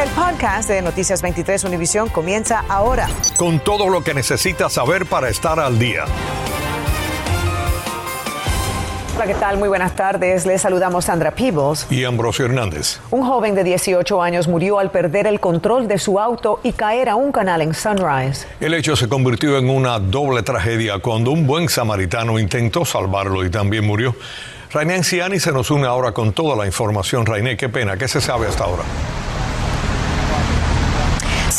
El podcast de Noticias 23 Univisión comienza ahora. Con todo lo que necesitas saber para estar al día. Hola, ¿qué tal? Muy buenas tardes. Les saludamos Sandra Peebles. Y Ambrosio Hernández. Un joven de 18 años murió al perder el control de su auto y caer a un canal en Sunrise. El hecho se convirtió en una doble tragedia cuando un buen samaritano intentó salvarlo y también murió. Rainé Anciani se nos une ahora con toda la información. Rainé, qué pena, ¿qué se sabe hasta ahora?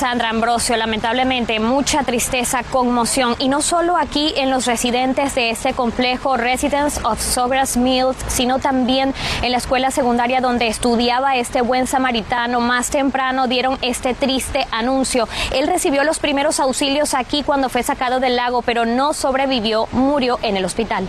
Sandra Ambrosio, lamentablemente mucha tristeza, conmoción, y no solo aquí en los residentes de este complejo Residence of Sogras Mills, sino también en la escuela secundaria donde estudiaba este buen samaritano. Más temprano dieron este triste anuncio. Él recibió los primeros auxilios aquí cuando fue sacado del lago, pero no sobrevivió, murió en el hospital.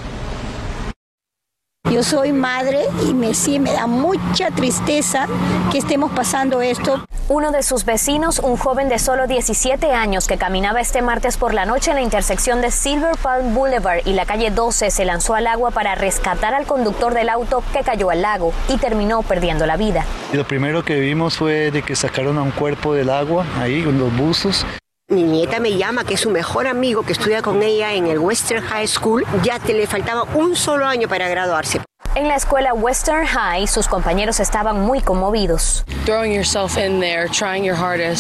Yo soy madre y me, sí, me da mucha tristeza que estemos pasando esto. Uno de sus vecinos, un joven de solo 17 años que caminaba este martes por la noche en la intersección de Silver Palm Boulevard y la calle 12, se lanzó al agua para rescatar al conductor del auto que cayó al lago y terminó perdiendo la vida. Lo primero que vimos fue de que sacaron a un cuerpo del agua ahí con los buzos. Mi nieta me llama, que su mejor amigo, que estudia con ella en el Western High School. Ya te le faltaba un solo año para graduarse. En la escuela Western High, sus compañeros estaban muy conmovidos.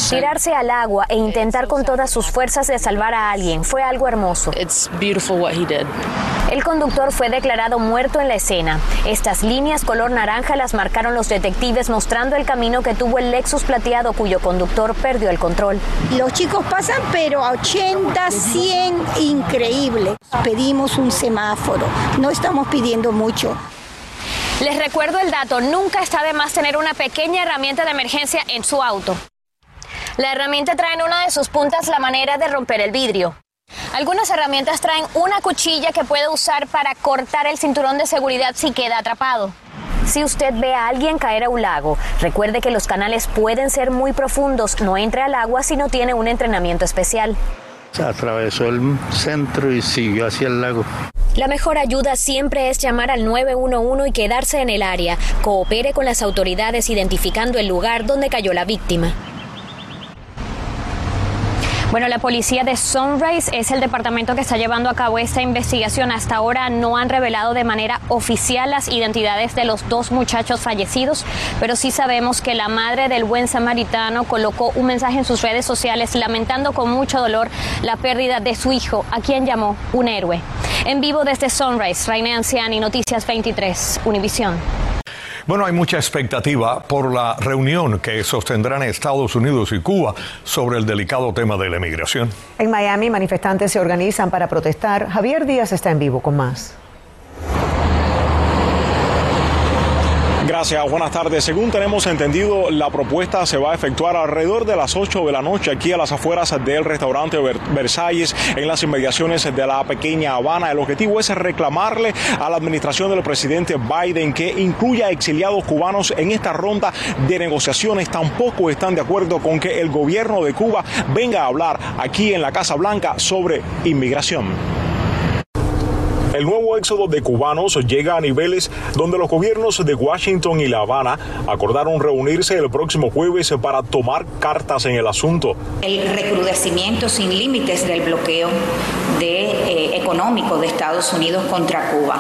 Tirarse al agua e intentar con todas sus fuerzas de salvar a alguien fue algo hermoso. El conductor fue declarado muerto en la escena. Estas líneas color naranja las marcaron los detectives mostrando el camino que tuvo el Lexus plateado cuyo conductor perdió el control. Los chicos pasan pero a 80, 100, increíble. Pedimos un semáforo, no estamos pidiendo mucho. Les recuerdo el dato, nunca está de más tener una pequeña herramienta de emergencia en su auto. La herramienta trae en una de sus puntas la manera de romper el vidrio. Algunas herramientas traen una cuchilla que puede usar para cortar el cinturón de seguridad si queda atrapado. Si usted ve a alguien caer a un lago, recuerde que los canales pueden ser muy profundos. No entre al agua si no tiene un entrenamiento especial. Atravesó el centro y siguió hacia el lago. La mejor ayuda siempre es llamar al 911 y quedarse en el área. Coopere con las autoridades identificando el lugar donde cayó la víctima. Bueno, la policía de Sunrise es el departamento que está llevando a cabo esta investigación. Hasta ahora no han revelado de manera oficial las identidades de los dos muchachos fallecidos, pero sí sabemos que la madre del buen samaritano colocó un mensaje en sus redes sociales lamentando con mucho dolor la pérdida de su hijo, a quien llamó un héroe. En vivo desde Sunrise, Raine Anciani, Noticias 23, Univisión. Bueno, hay mucha expectativa por la reunión que sostendrán Estados Unidos y Cuba sobre el delicado tema de la emigración. En Miami, manifestantes se organizan para protestar. Javier Díaz está en vivo con más. Gracias, buenas tardes. Según tenemos entendido, la propuesta se va a efectuar alrededor de las 8 de la noche aquí a las afueras del restaurante Versalles en las inmediaciones de la pequeña Habana. El objetivo es reclamarle a la administración del presidente Biden que incluya exiliados cubanos en esta ronda de negociaciones. Tampoco están de acuerdo con que el gobierno de Cuba venga a hablar aquí en la Casa Blanca sobre inmigración. El nuevo éxodo de cubanos llega a niveles donde los gobiernos de Washington y La Habana acordaron reunirse el próximo jueves para tomar cartas en el asunto. El recrudecimiento sin límites del bloqueo eh, económico de Estados Unidos contra Cuba.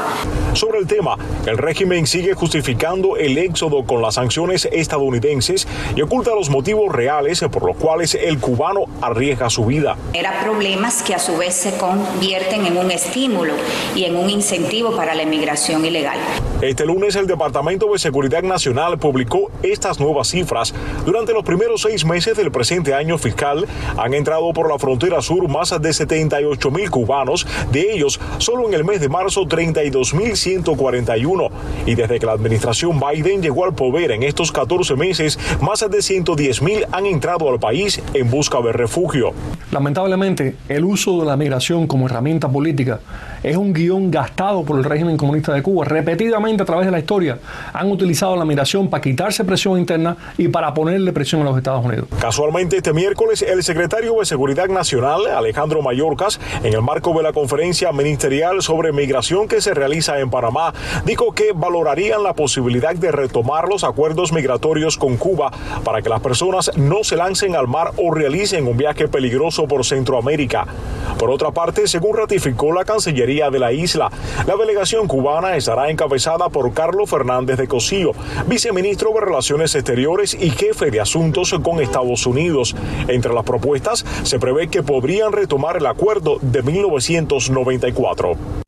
Sobre el tema, el régimen sigue justificando el éxodo con las sanciones estadounidenses y oculta los motivos reales por los cuales el cubano arriesga su vida. Era problemas que a su vez se convierten en un estímulo y en un incentivo para la emigración ilegal. Este lunes el Departamento de Seguridad Nacional publicó estas nuevas cifras. Durante los primeros seis meses del presente año fiscal han entrado por la frontera sur más de 78 mil cubanos, de ellos solo en el mes de marzo 32 mil 141 y desde que la administración Biden llegó al poder en estos 14 meses, más de 110 mil han entrado al país en busca de refugio. Lamentablemente, el uso de la migración como herramienta política es un guion gastado por el régimen comunista de Cuba. Repetidamente a través de la historia han utilizado la migración para quitarse presión interna y para ponerle presión a los Estados Unidos. Casualmente este miércoles el secretario de Seguridad Nacional, Alejandro Mayorkas, en el marco de la conferencia ministerial sobre migración que se realiza en Panamá, dijo que valorarían la posibilidad de retomar los acuerdos migratorios con Cuba para que las personas no se lancen al mar o realicen un viaje peligroso por Centroamérica. Por otra parte, según ratificó la Cancillería de la isla, la delegación cubana estará encabezada por Carlos Fernández de Cosío, viceministro de Relaciones Exteriores y jefe de asuntos con Estados Unidos. Entre las propuestas se prevé que podrían retomar el acuerdo de 1994.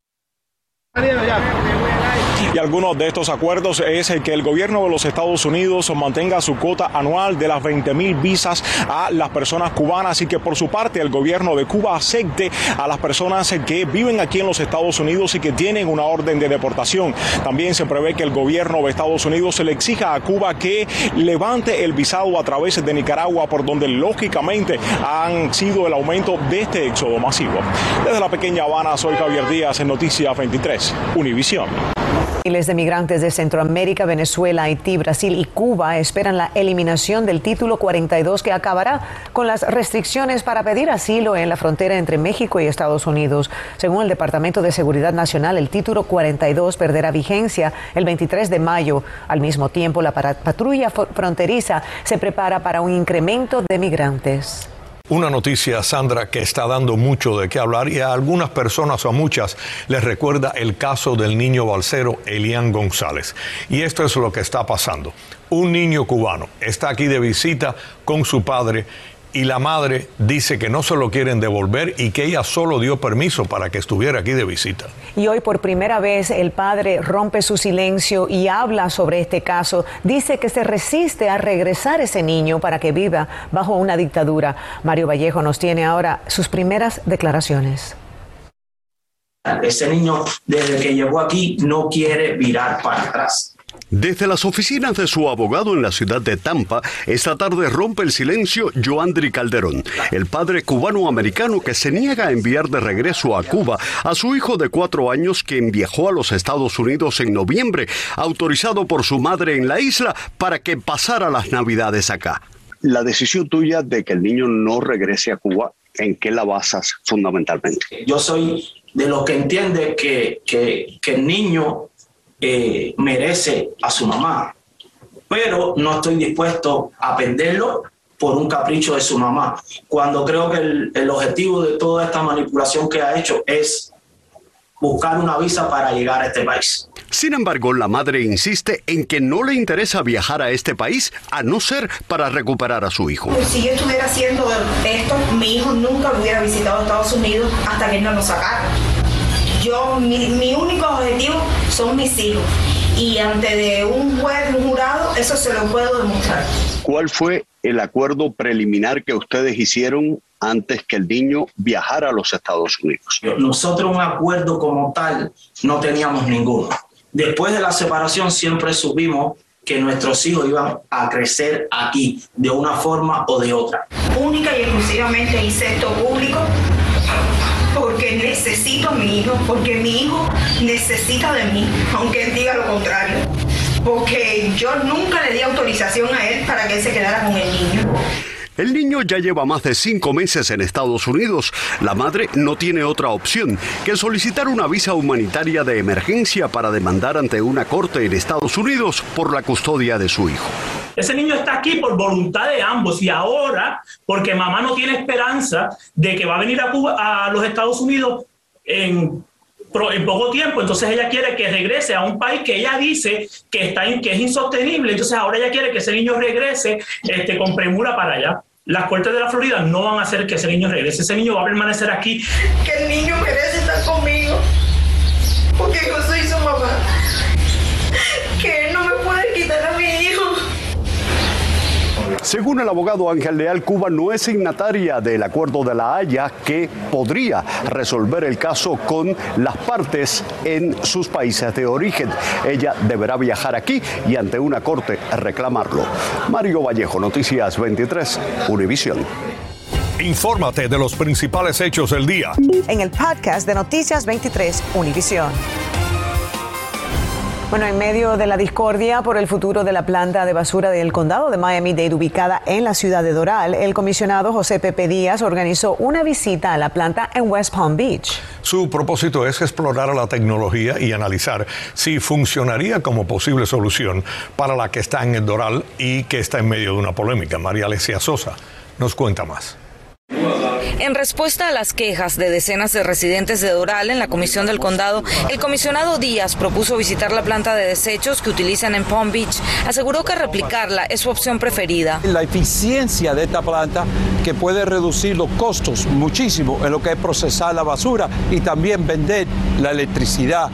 Y algunos de estos acuerdos es el que el gobierno de los Estados Unidos mantenga su cuota anual de las 20 mil visas a las personas cubanas y que por su parte el gobierno de Cuba acepte a las personas que viven aquí en los Estados Unidos y que tienen una orden de deportación. También se prevé que el gobierno de Estados Unidos le exija a Cuba que levante el visado a través de Nicaragua, por donde lógicamente han sido el aumento de este éxodo masivo. Desde la pequeña Habana, soy Javier Díaz en Noticias 23, Univisión. Miles de migrantes de Centroamérica, Venezuela, Haití, Brasil y Cuba esperan la eliminación del título 42 que acabará con las restricciones para pedir asilo en la frontera entre México y Estados Unidos. Según el Departamento de Seguridad Nacional, el título 42 perderá vigencia el 23 de mayo. Al mismo tiempo, la patrulla fronteriza se prepara para un incremento de migrantes. Una noticia, Sandra, que está dando mucho de qué hablar y a algunas personas o a muchas les recuerda el caso del niño balsero Elian González. Y esto es lo que está pasando. Un niño cubano está aquí de visita con su padre y la madre dice que no se lo quieren devolver y que ella solo dio permiso para que estuviera aquí de visita. Y hoy por primera vez el padre rompe su silencio y habla sobre este caso. Dice que se resiste a regresar ese niño para que viva bajo una dictadura. Mario Vallejo nos tiene ahora sus primeras declaraciones. Ese niño desde que llegó aquí no quiere virar para atrás desde las oficinas de su abogado en la ciudad de Tampa, esta tarde rompe el silencio Joandri Calderón, el padre cubano-americano que se niega a enviar de regreso a Cuba a su hijo de cuatro años que viajó a los Estados Unidos en noviembre, autorizado por su madre en la isla para que pasara las navidades acá. La decisión tuya de que el niño no regrese a Cuba, ¿en qué la basas fundamentalmente? Yo soy de los que entiende que, que, que el niño eh, merece a su mamá, pero no estoy dispuesto a perderlo por un capricho de su mamá, cuando creo que el, el objetivo de toda esta manipulación que ha hecho es buscar una visa para llegar a este país. Sin embargo, la madre insiste en que no le interesa viajar a este país a no ser para recuperar a su hijo. Si yo estuviera haciendo esto, mi hijo nunca hubiera visitado Estados Unidos hasta que él no lo sacara. Yo, mi, mi único objetivo son mis hijos. Y ante de un juez, un jurado, eso se lo puedo demostrar. ¿Cuál fue el acuerdo preliminar que ustedes hicieron antes que el niño viajara a los Estados Unidos? Nosotros un acuerdo como tal no teníamos ninguno. Después de la separación siempre supimos que nuestros hijos iban a crecer aquí de una forma o de otra. Única y exclusivamente hice esto público necesito a mi hijo, porque mi hijo necesita de mí, aunque él diga lo contrario. Porque yo nunca le di autorización a él para que él se quedara con el niño. El niño ya lleva más de cinco meses en Estados Unidos. La madre no tiene otra opción que solicitar una visa humanitaria de emergencia para demandar ante una corte en Estados Unidos por la custodia de su hijo. Ese niño está aquí por voluntad de ambos y ahora, porque mamá no tiene esperanza de que va a venir a, Cuba, a los Estados Unidos en, poco tiempo, entonces ella quiere que regrese a un país que ella dice que, está que es insostenible, entonces ahora ella quiere que ese niño regrese este, con premura para allá. Las cortes de la Florida no van a hacer que ese niño regrese, ese niño va a permanecer aquí. Que el niño merece estar conmigo, porque yo soy su mamá. Según el abogado Ángel Leal, Cuba no es signataria del acuerdo de la Haya que podría resolver el caso con las partes en sus países de origen. Ella deberá viajar aquí y ante una corte reclamarlo. Mario Vallejo, Noticias 23, Univisión. Infórmate de los principales hechos del día. En el podcast de Noticias 23, Univisión. Bueno, en medio de la discordia por el futuro de la planta de basura del condado de Miami-Dade ubicada en la ciudad de Doral, el comisionado José Pepe Díaz organizó una visita a la planta en West Palm Beach. Su propósito es explorar la tecnología y analizar si funcionaría como posible solución para la que está en el Doral y que está en medio de una polémica. María Alesia Sosa nos cuenta más. En respuesta a las quejas de decenas de residentes de Doral en la Comisión del Condado, el comisionado Díaz propuso visitar la planta de desechos que utilizan en Palm Beach. Aseguró que replicarla es su opción preferida. La eficiencia de esta planta que puede reducir los costos muchísimo en lo que es procesar la basura y también vender la electricidad.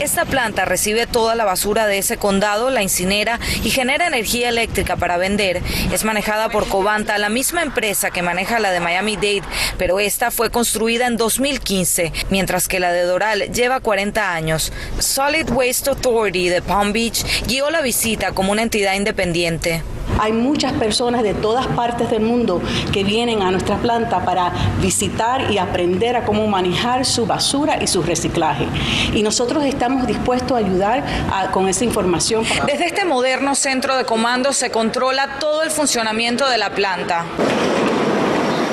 Esta planta recibe toda la basura de ese condado, la incinera y genera energía eléctrica para vender. Es manejada por Covanta, la misma empresa que maneja la de Miami-Dade, pero esta fue construida en 2015, mientras que la de Doral lleva 40 años. Solid Waste Authority de Palm Beach guió la visita como una entidad independiente. Hay muchas personas de todas partes del mundo que vienen a nuestra planta para visitar y aprender a cómo manejar su basura y su reciclaje. Y nosotros estamos dispuestos a ayudar con esa información. Desde este moderno centro de comando se controla todo el funcionamiento de la planta.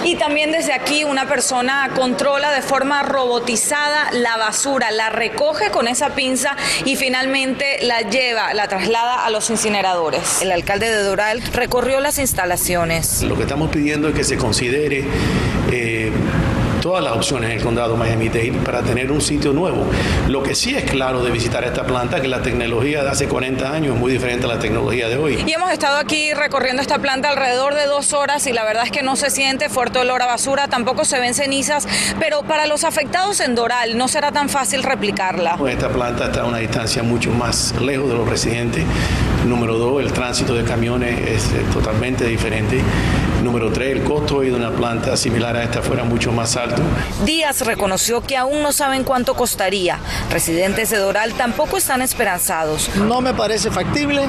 Y también desde aquí una persona controla de forma robotizada la basura, la recoge con esa pinza y finalmente la lleva, la traslada a los incineradores. El alcalde de Doral recorrió las instalaciones. Lo que estamos pidiendo es que se considere eh, todas las opciones en el condado Miami-Dade para tener un sitio nuevo. Lo que sí es claro de visitar esta planta es que la tecnología de hace 40 años es muy diferente a la tecnología de hoy. Y hemos estado aquí recorriendo esta planta alrededor de dos horas y la verdad es que no se siente fuerte olor a basura, tampoco se ven cenizas, pero para los afectados en Doral no será tan fácil replicarla. Esta planta está a una distancia mucho más lejos de los residentes. Número dos, el tránsito de camiones es eh, totalmente diferente. Número tres, el costo de una planta similar a esta fuera mucho más alto. Díaz reconoció que aún no saben cuánto costaría. Residentes de Doral tampoco están esperanzados. No me parece factible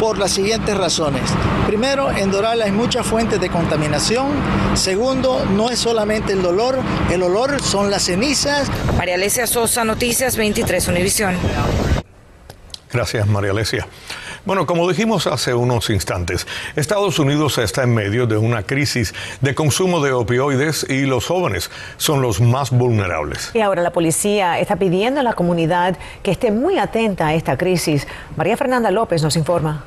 por las siguientes razones. Primero, en Doral hay muchas fuentes de contaminación. Segundo, no es solamente el dolor, el olor son las cenizas. María Alesia Sosa, Noticias 23 Univisión. Gracias, María Alesia. Bueno, como dijimos hace unos instantes, Estados Unidos está en medio de una crisis de consumo de opioides y los jóvenes son los más vulnerables. Y ahora la policía está pidiendo a la comunidad que esté muy atenta a esta crisis. María Fernanda López nos informa.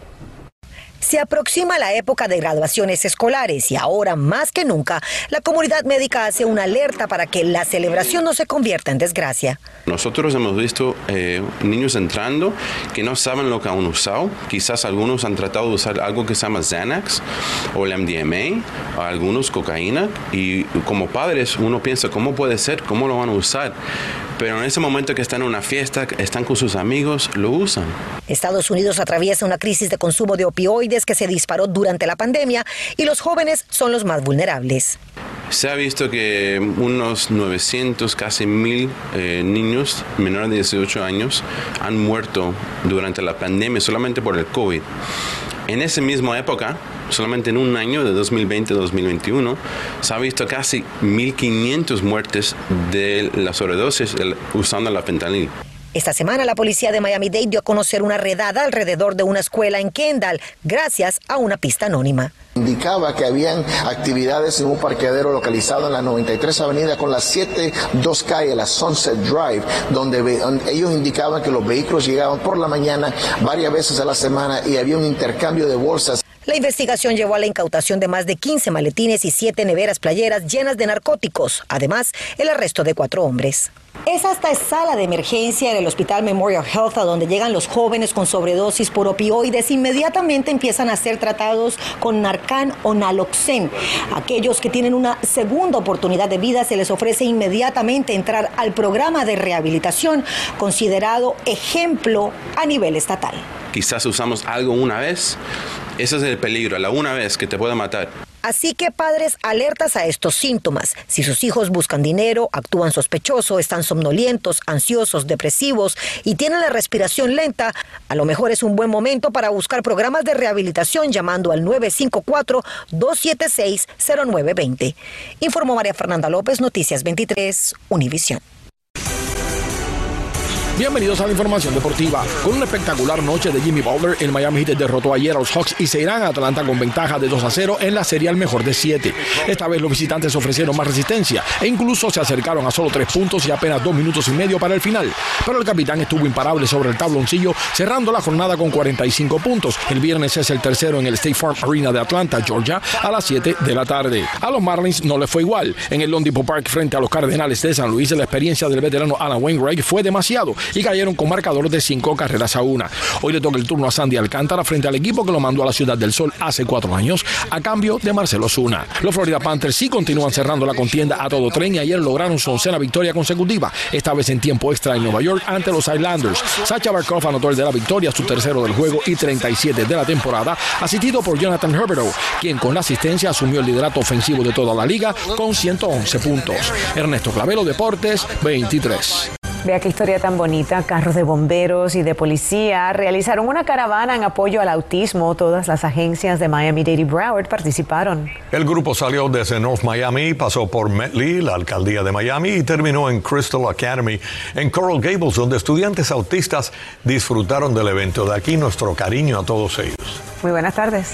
Se aproxima la época de graduaciones escolares y ahora más que nunca la comunidad médica hace una alerta para que la celebración no se convierta en desgracia. Nosotros hemos visto eh, niños entrando que no saben lo que han usado. Quizás algunos han tratado de usar algo que se llama Xanax o el MDMA, algunos cocaína. Y como padres uno piensa, ¿cómo puede ser? ¿Cómo lo van a usar? Pero en ese momento que están en una fiesta, están con sus amigos, lo usan. Estados Unidos atraviesa una crisis de consumo de opioides que se disparó durante la pandemia y los jóvenes son los más vulnerables. Se ha visto que unos 900, casi mil eh, niños menores de 18 años han muerto durante la pandemia solamente por el COVID. En esa misma época, solamente en un año de 2020-2021, se ha visto casi 1.500 muertes de la sobredosis usando la fentanil. Esta semana la policía de Miami-Dade dio a conocer una redada alrededor de una escuela en Kendall, gracias a una pista anónima. Indicaba que habían actividades en un parqueadero localizado en la 93 Avenida con las 7 dos calles, la Sunset Drive, donde ellos indicaban que los vehículos llegaban por la mañana varias veces a la semana y había un intercambio de bolsas. La investigación llevó a la incautación de más de 15 maletines y 7 neveras playeras llenas de narcóticos. Además, el arresto de cuatro hombres. Es hasta sala de emergencia en el Hospital Memorial Health a donde llegan los jóvenes con sobredosis por opioides. Inmediatamente empiezan a ser tratados con Narcan o Naloxen. Aquellos que tienen una segunda oportunidad de vida se les ofrece inmediatamente entrar al programa de rehabilitación considerado ejemplo a nivel estatal. Quizás usamos algo una vez. Ese es el peligro, la una vez que te puede matar. Así que padres, alertas a estos síntomas. Si sus hijos buscan dinero, actúan sospechoso, están somnolientos, ansiosos, depresivos y tienen la respiración lenta, a lo mejor es un buen momento para buscar programas de rehabilitación llamando al 954-276-0920. Informó María Fernanda López, Noticias 23, Univisión. Bienvenidos a la información deportiva. Con una espectacular noche de Jimmy Butler, el Miami Heat derrotó ayer a los Hawks y se irán a Atlanta con ventaja de 2 a 0 en la serie al mejor de 7. Esta vez los visitantes ofrecieron más resistencia e incluso se acercaron a solo 3 puntos y apenas 2 minutos y medio para el final. Pero el capitán estuvo imparable sobre el tabloncillo, cerrando la jornada con 45 puntos. El viernes es el tercero en el State Farm Arena de Atlanta, Georgia, a las 7 de la tarde. A los Marlins no les fue igual. En el Lone Park frente a los Cardenales de San Luis, la experiencia del veterano Alan Wainwright fue demasiado y cayeron con marcador de cinco carreras a una. Hoy le toca el turno a Sandy Alcántara frente al equipo que lo mandó a la Ciudad del Sol hace cuatro años a cambio de Marcelo Zuna. Los Florida Panthers sí continúan cerrando la contienda a todo tren y ayer lograron su oncena victoria consecutiva, esta vez en tiempo extra en Nueva York ante los Islanders. Sacha Barkov anotó el de la victoria, su tercero del juego y 37 de la temporada, asistido por Jonathan Herberto, quien con la asistencia asumió el liderato ofensivo de toda la liga con 111 puntos. Ernesto Clavelo, Deportes 23. Vea qué historia tan bonita. Carros de bomberos y de policía realizaron una caravana en apoyo al autismo. Todas las agencias de Miami-Dade y Broward participaron. El grupo salió desde North Miami, pasó por Metley, la alcaldía de Miami, y terminó en Crystal Academy, en Coral Gables, donde estudiantes autistas disfrutaron del evento. De aquí nuestro cariño a todos ellos. Muy buenas tardes.